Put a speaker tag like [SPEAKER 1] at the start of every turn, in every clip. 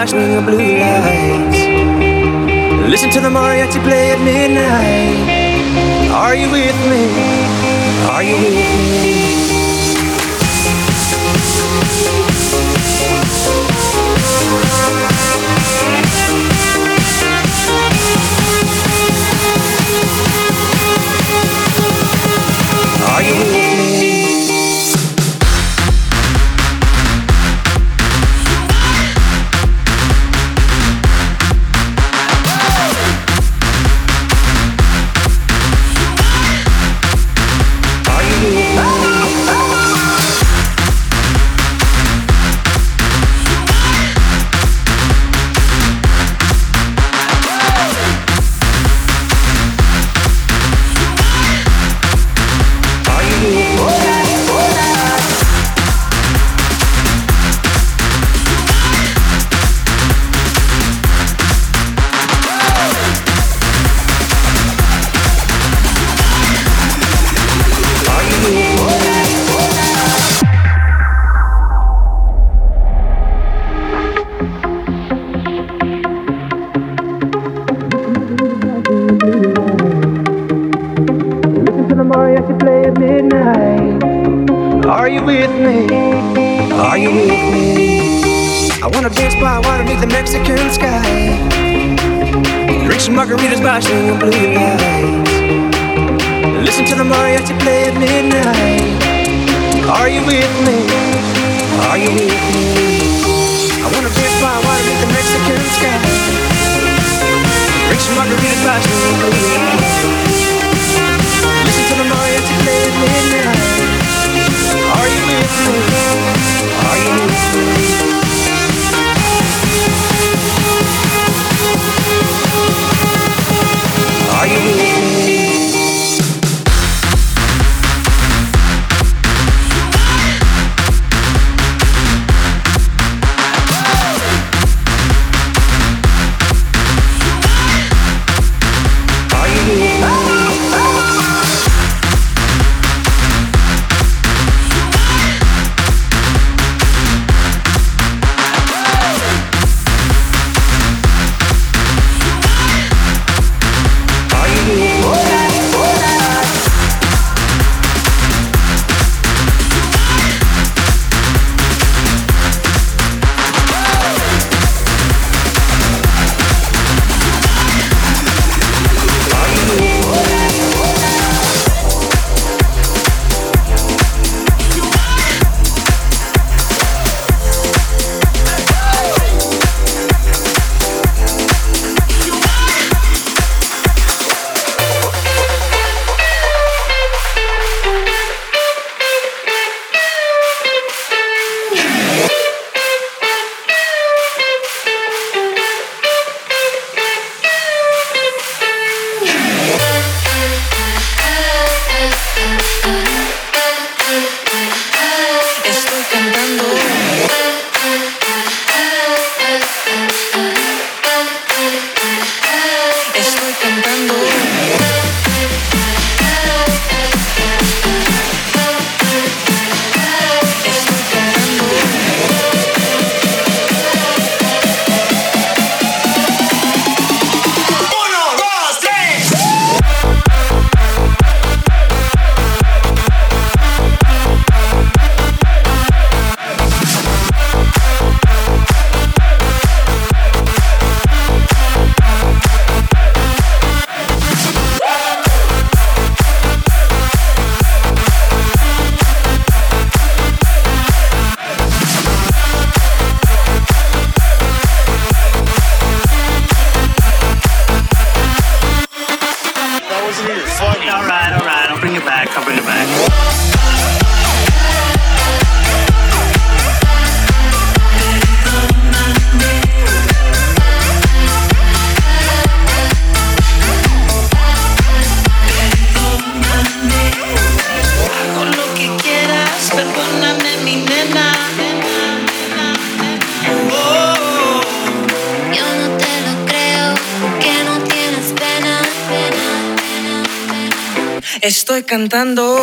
[SPEAKER 1] Watching the blue
[SPEAKER 2] Estoy cantando.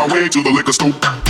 [SPEAKER 3] My
[SPEAKER 4] way to the liquor store.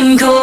[SPEAKER 4] I'm
[SPEAKER 2] cold.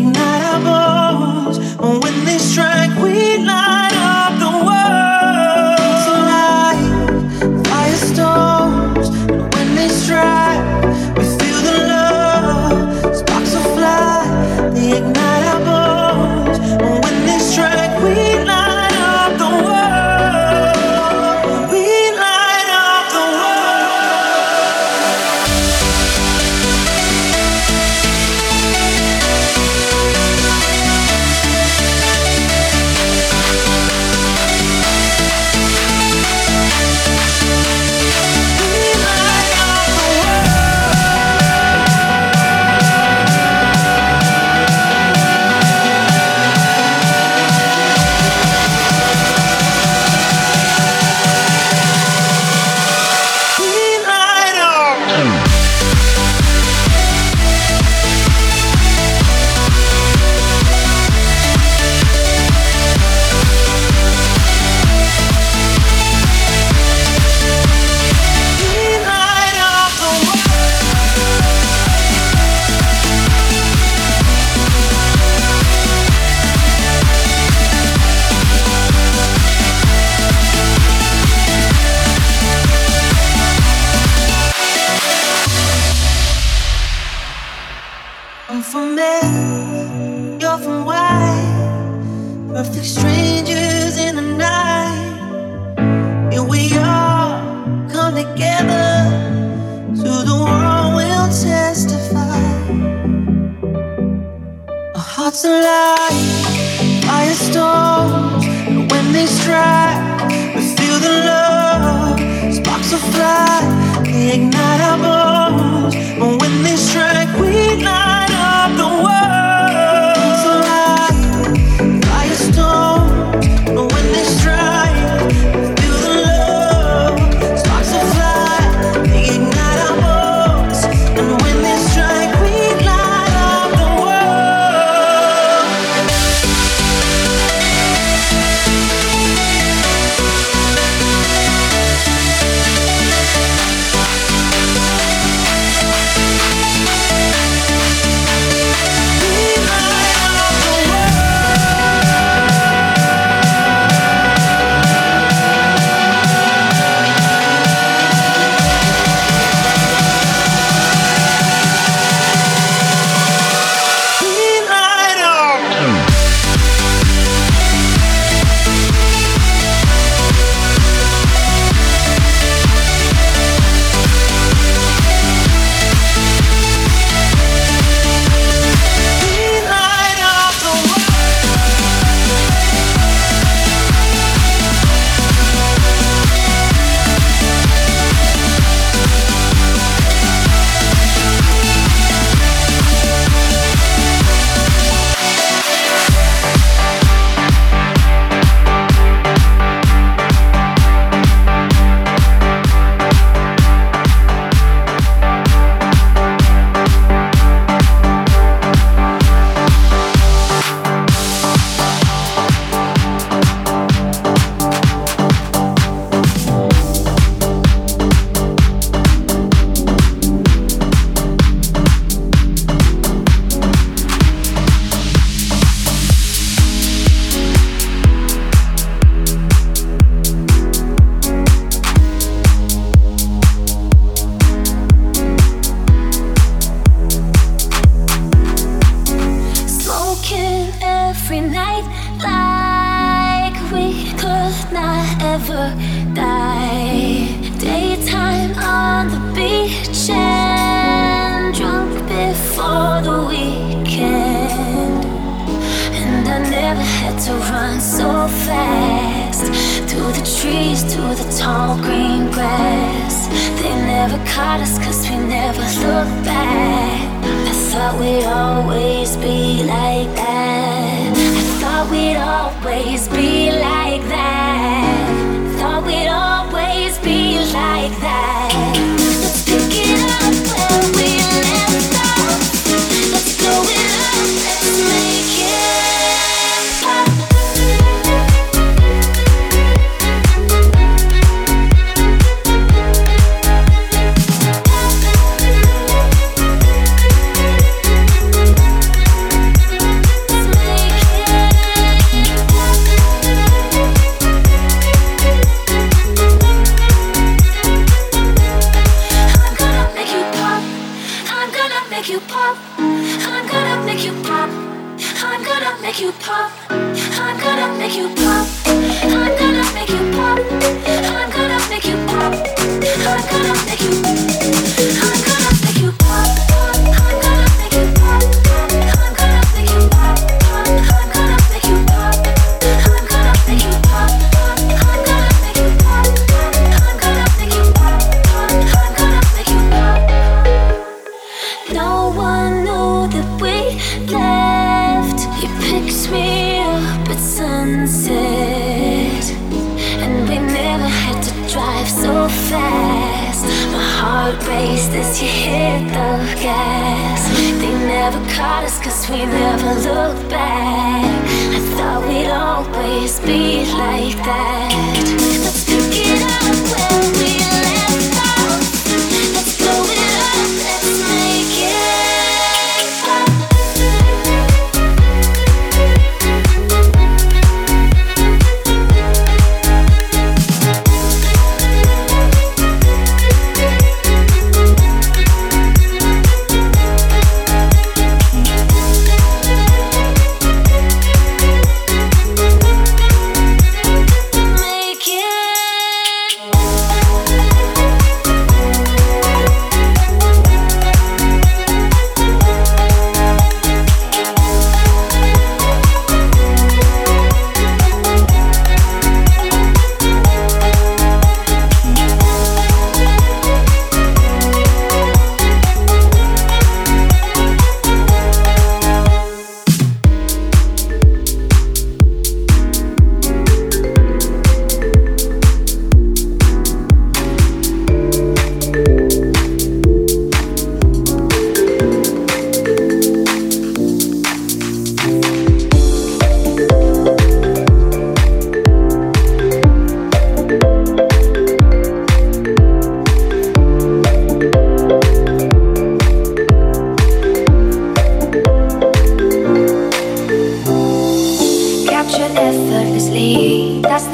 [SPEAKER 2] ignite. Hearts alive, storm, and when they strike, we feel the love. Sparks will fly, they ignite our bones, but when they strike, we ignite.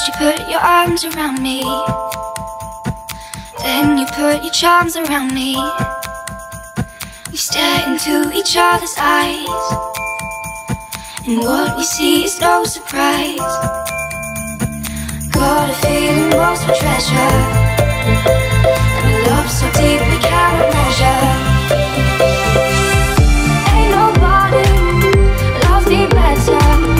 [SPEAKER 3] First you put your arms around me. Then you put your charms around me. We stare into each other's eyes. And what we see is no surprise. Got a feeling most for treasure. And a love so deep we cannot measure. Ain't nobody loves me better.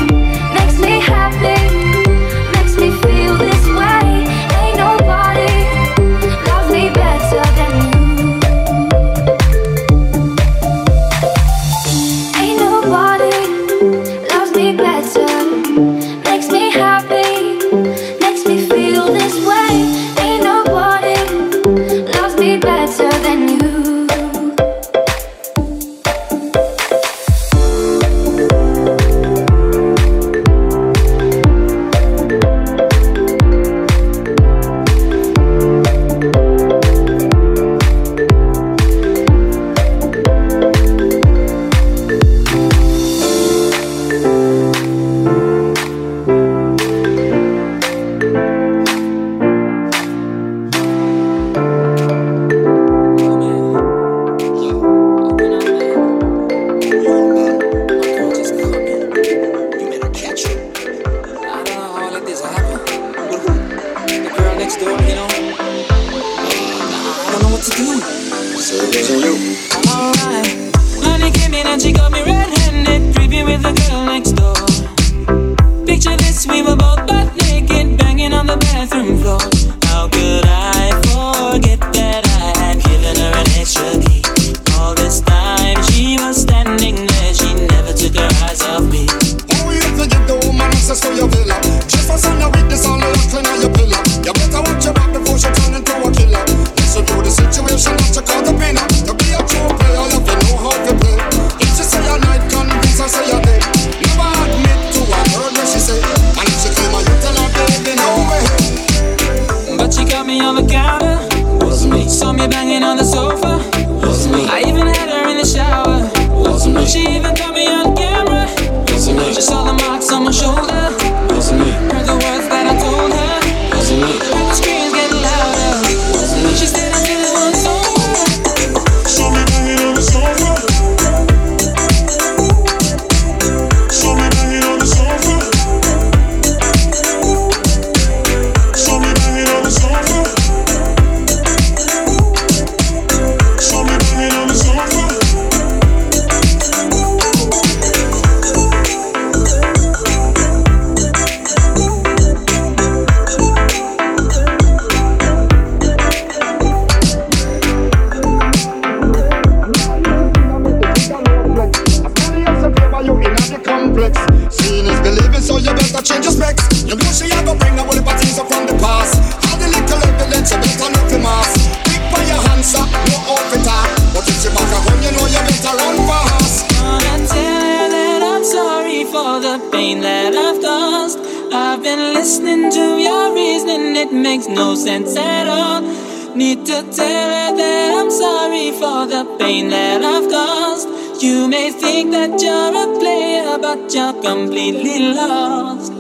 [SPEAKER 3] You
[SPEAKER 5] may think that
[SPEAKER 4] you're a player, but you're completely lost.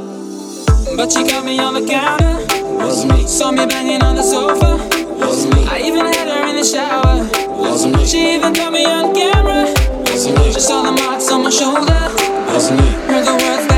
[SPEAKER 5] But she got me on the counter. Was me. Saw me banging on the sofa. Was me. I even had her in the shower. Was me. She even got me on camera. Was me. She saw the marks on my shoulder. Was me. Heard the words.